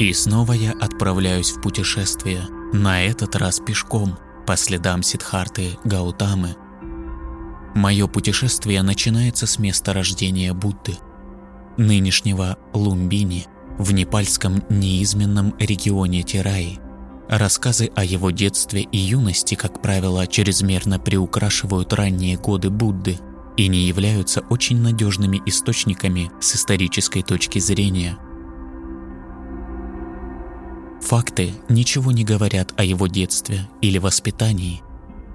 И снова я отправляюсь в путешествие, на этот раз пешком, по следам Сидхарты Гаутамы. Мое путешествие начинается с места рождения Будды, нынешнего Лумбини, в непальском неизменном регионе Тираи. Рассказы о его детстве и юности, как правило, чрезмерно приукрашивают ранние годы Будды и не являются очень надежными источниками с исторической точки зрения – Факты ничего не говорят о его детстве или воспитании,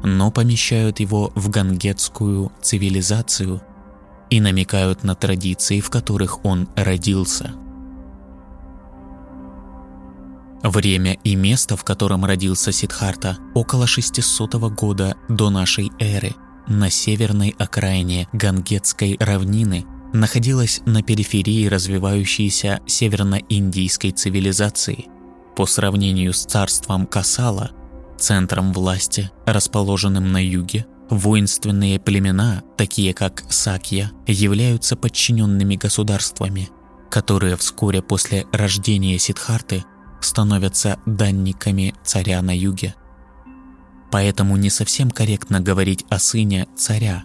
но помещают его в гангетскую цивилизацию и намекают на традиции, в которых он родился. Время и место, в котором родился Сидхарта, около 600 года до нашей эры, на северной окраине Гангетской равнины, находилось на периферии развивающейся северно-индийской цивилизации – по сравнению с царством Касала, центром власти, расположенным на юге, воинственные племена, такие как Сакья, являются подчиненными государствами, которые вскоре после рождения Сидхарты становятся данниками царя на юге. Поэтому не совсем корректно говорить о сыне царя,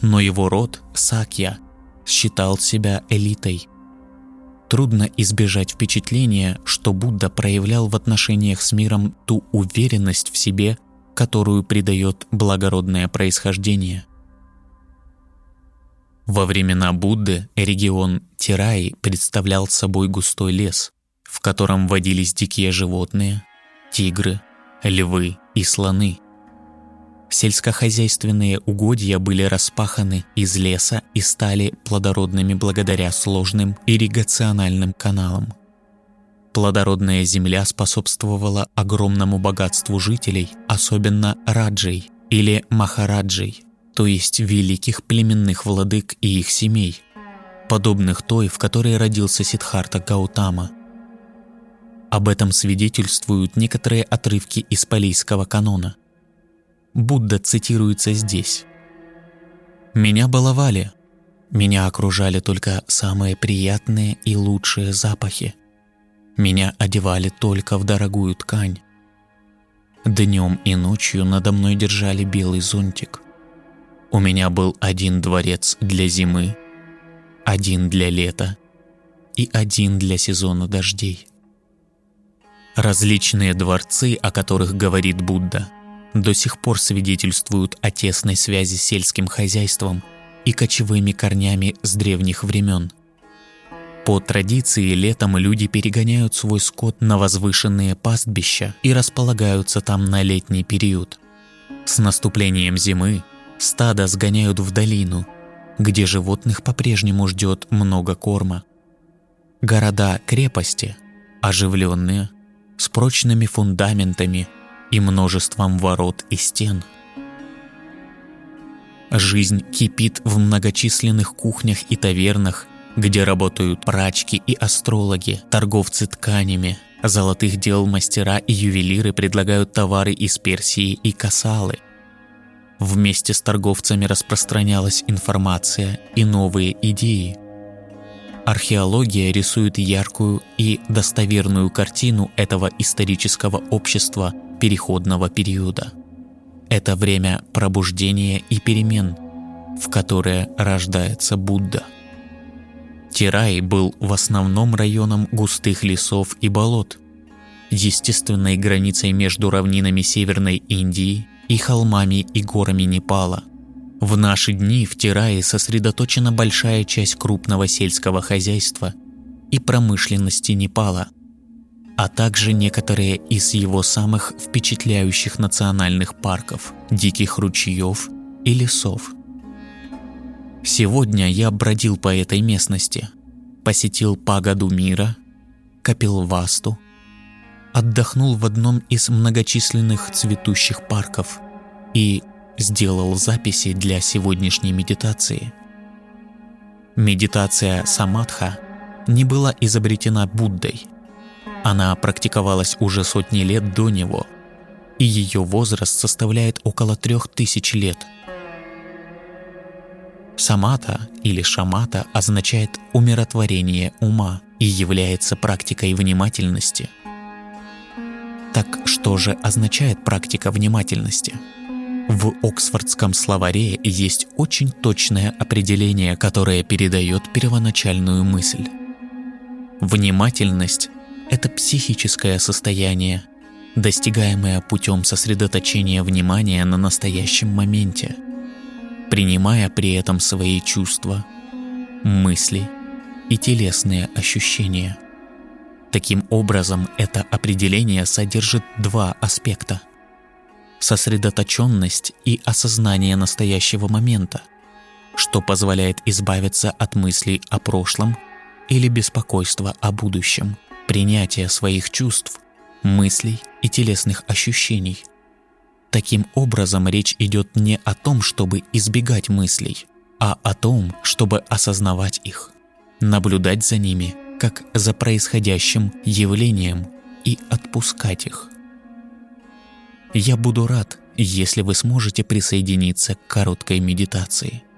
но его род, Сакья, считал себя элитой – Трудно избежать впечатления, что Будда проявлял в отношениях с миром ту уверенность в себе, которую придает благородное происхождение. Во времена Будды регион Тираи представлял собой густой лес, в котором водились дикие животные, тигры, львы и слоны. Сельскохозяйственные угодья были распаханы из леса и стали плодородными благодаря сложным ирригациональным каналам. Плодородная земля способствовала огромному богатству жителей, особенно раджей или махараджей, то есть великих племенных владык и их семей, подобных той, в которой родился Сидхарта Гаутама. Об этом свидетельствуют некоторые отрывки из палийского канона – Будда цитируется здесь. «Меня баловали. Меня окружали только самые приятные и лучшие запахи. Меня одевали только в дорогую ткань. Днем и ночью надо мной держали белый зонтик. У меня был один дворец для зимы, один для лета и один для сезона дождей. Различные дворцы, о которых говорит Будда – до сих пор свидетельствуют о тесной связи с сельским хозяйством и кочевыми корнями с древних времен. По традиции летом люди перегоняют свой скот на возвышенные пастбища и располагаются там на летний период. С наступлением зимы стадо сгоняют в долину, где животных по-прежнему ждет много корма. Города-крепости, оживленные, с прочными фундаментами – и множеством ворот и стен. Жизнь кипит в многочисленных кухнях и тавернах, где работают прачки и астрологи, торговцы тканями, золотых дел мастера и ювелиры предлагают товары из Персии и Касалы. Вместе с торговцами распространялась информация и новые идеи. Археология рисует яркую и достоверную картину этого исторического общества переходного периода. Это время пробуждения и перемен, в которое рождается Будда. Тирай был в основном районом густых лесов и болот, естественной границей между равнинами Северной Индии и холмами и горами Непала. В наши дни в Тирае сосредоточена большая часть крупного сельского хозяйства и промышленности Непала – а также некоторые из его самых впечатляющих национальных парков, диких ручьев и лесов. Сегодня я бродил по этой местности, посетил Пагаду мира, Капилвасту, отдохнул в одном из многочисленных цветущих парков и сделал записи для сегодняшней медитации. Медитация самадха не была изобретена Буддой – она практиковалась уже сотни лет до него, и ее возраст составляет около трех тысяч лет. Самата или шамата означает умиротворение ума и является практикой внимательности. Так что же означает практика внимательности? В Оксфордском словаре есть очень точное определение, которое передает первоначальную мысль. Внимательность – это психическое состояние, достигаемое путем сосредоточения внимания на настоящем моменте – принимая при этом свои чувства, мысли и телесные ощущения. Таким образом, это определение содержит два аспекта – сосредоточенность и осознание настоящего момента, что позволяет избавиться от мыслей о прошлом или беспокойства о будущем, принятие своих чувств, мыслей и телесных ощущений – Таким образом, речь идет не о том, чтобы избегать мыслей, а о том, чтобы осознавать их, наблюдать за ними, как за происходящим явлением и отпускать их. Я буду рад, если вы сможете присоединиться к короткой медитации –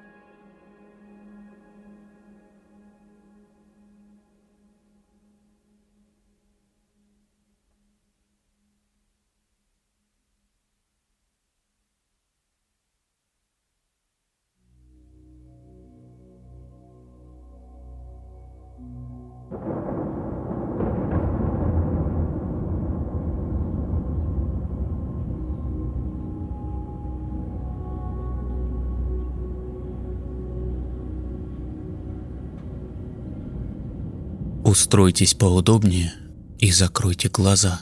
Устройтесь поудобнее и закройте глаза.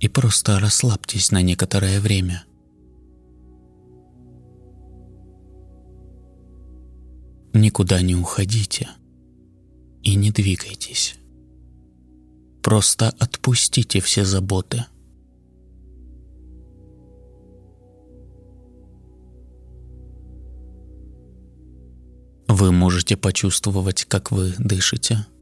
И просто расслабьтесь на некоторое время. Никуда не уходите и не двигайтесь. Просто отпустите все заботы. Вы можете почувствовать, как вы дышите –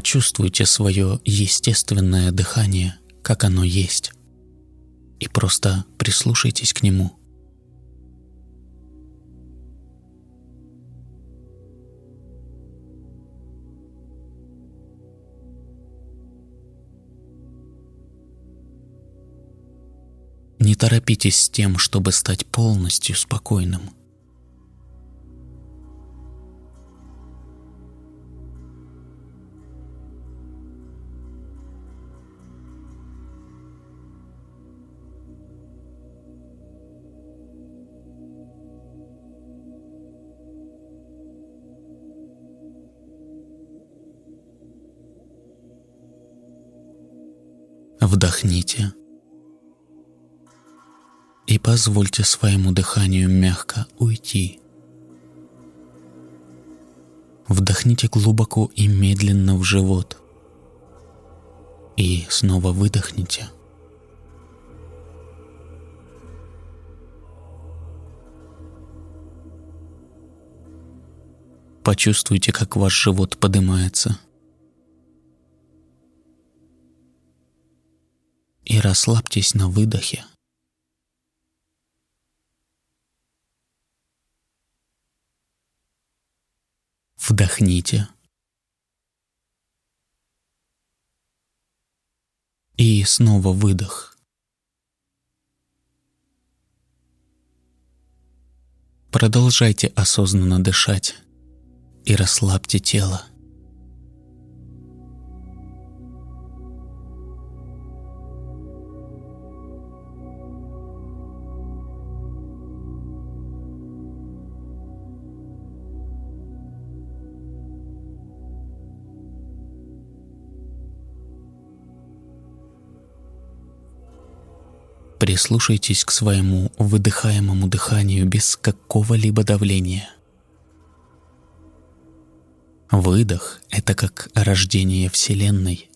Почувствуйте свое естественное дыхание, как оно есть, и просто прислушайтесь к нему. Не торопитесь с тем, чтобы стать полностью спокойным – Вдохните и позвольте своему дыханию мягко уйти. Вдохните глубоко и медленно в живот. И снова выдохните. Почувствуйте, как ваш живот поднимается – и расслабьтесь на выдохе. Вдохните. И снова выдох. Продолжайте осознанно дышать и расслабьте тело. Прислушайтесь к своему выдыхаемому дыханию без какого-либо давления. Выдох — это как рождение Вселенной.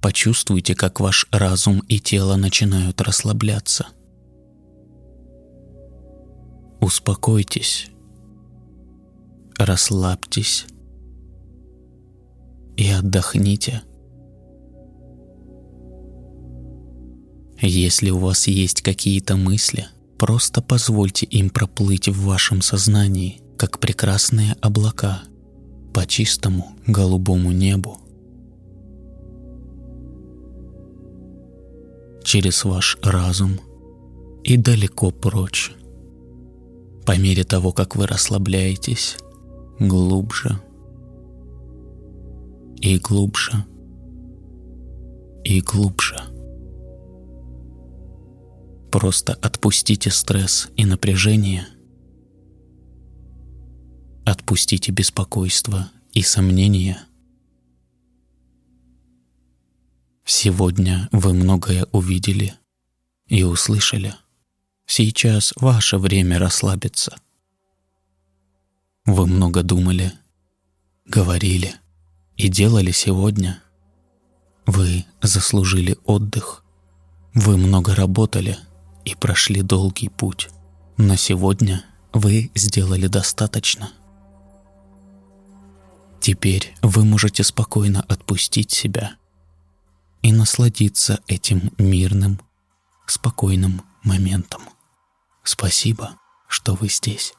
Почувствуйте, как ваш разум и тело начинают расслабляться. Успокойтесь, расслабьтесь и отдохните. Если у вас есть какие-то мысли, просто позвольте им проплыть в вашем сознании, как прекрасные облака по чистому голубому небу. Через ваш разум и далеко прочь. По мере того, как вы расслабляетесь, глубже и глубже и глубже. Просто отпустите стресс и напряжение. Отпустите беспокойство и сомнения – Сегодня вы многое увидели и услышали. Сейчас ваше время расслабиться. Вы много думали, говорили и делали сегодня. Вы заслужили отдых. Вы много работали и прошли долгий путь. Но сегодня вы сделали достаточно. Теперь вы можете спокойно отпустить себя и насладиться этим мирным, спокойным моментом. Спасибо, что вы здесь.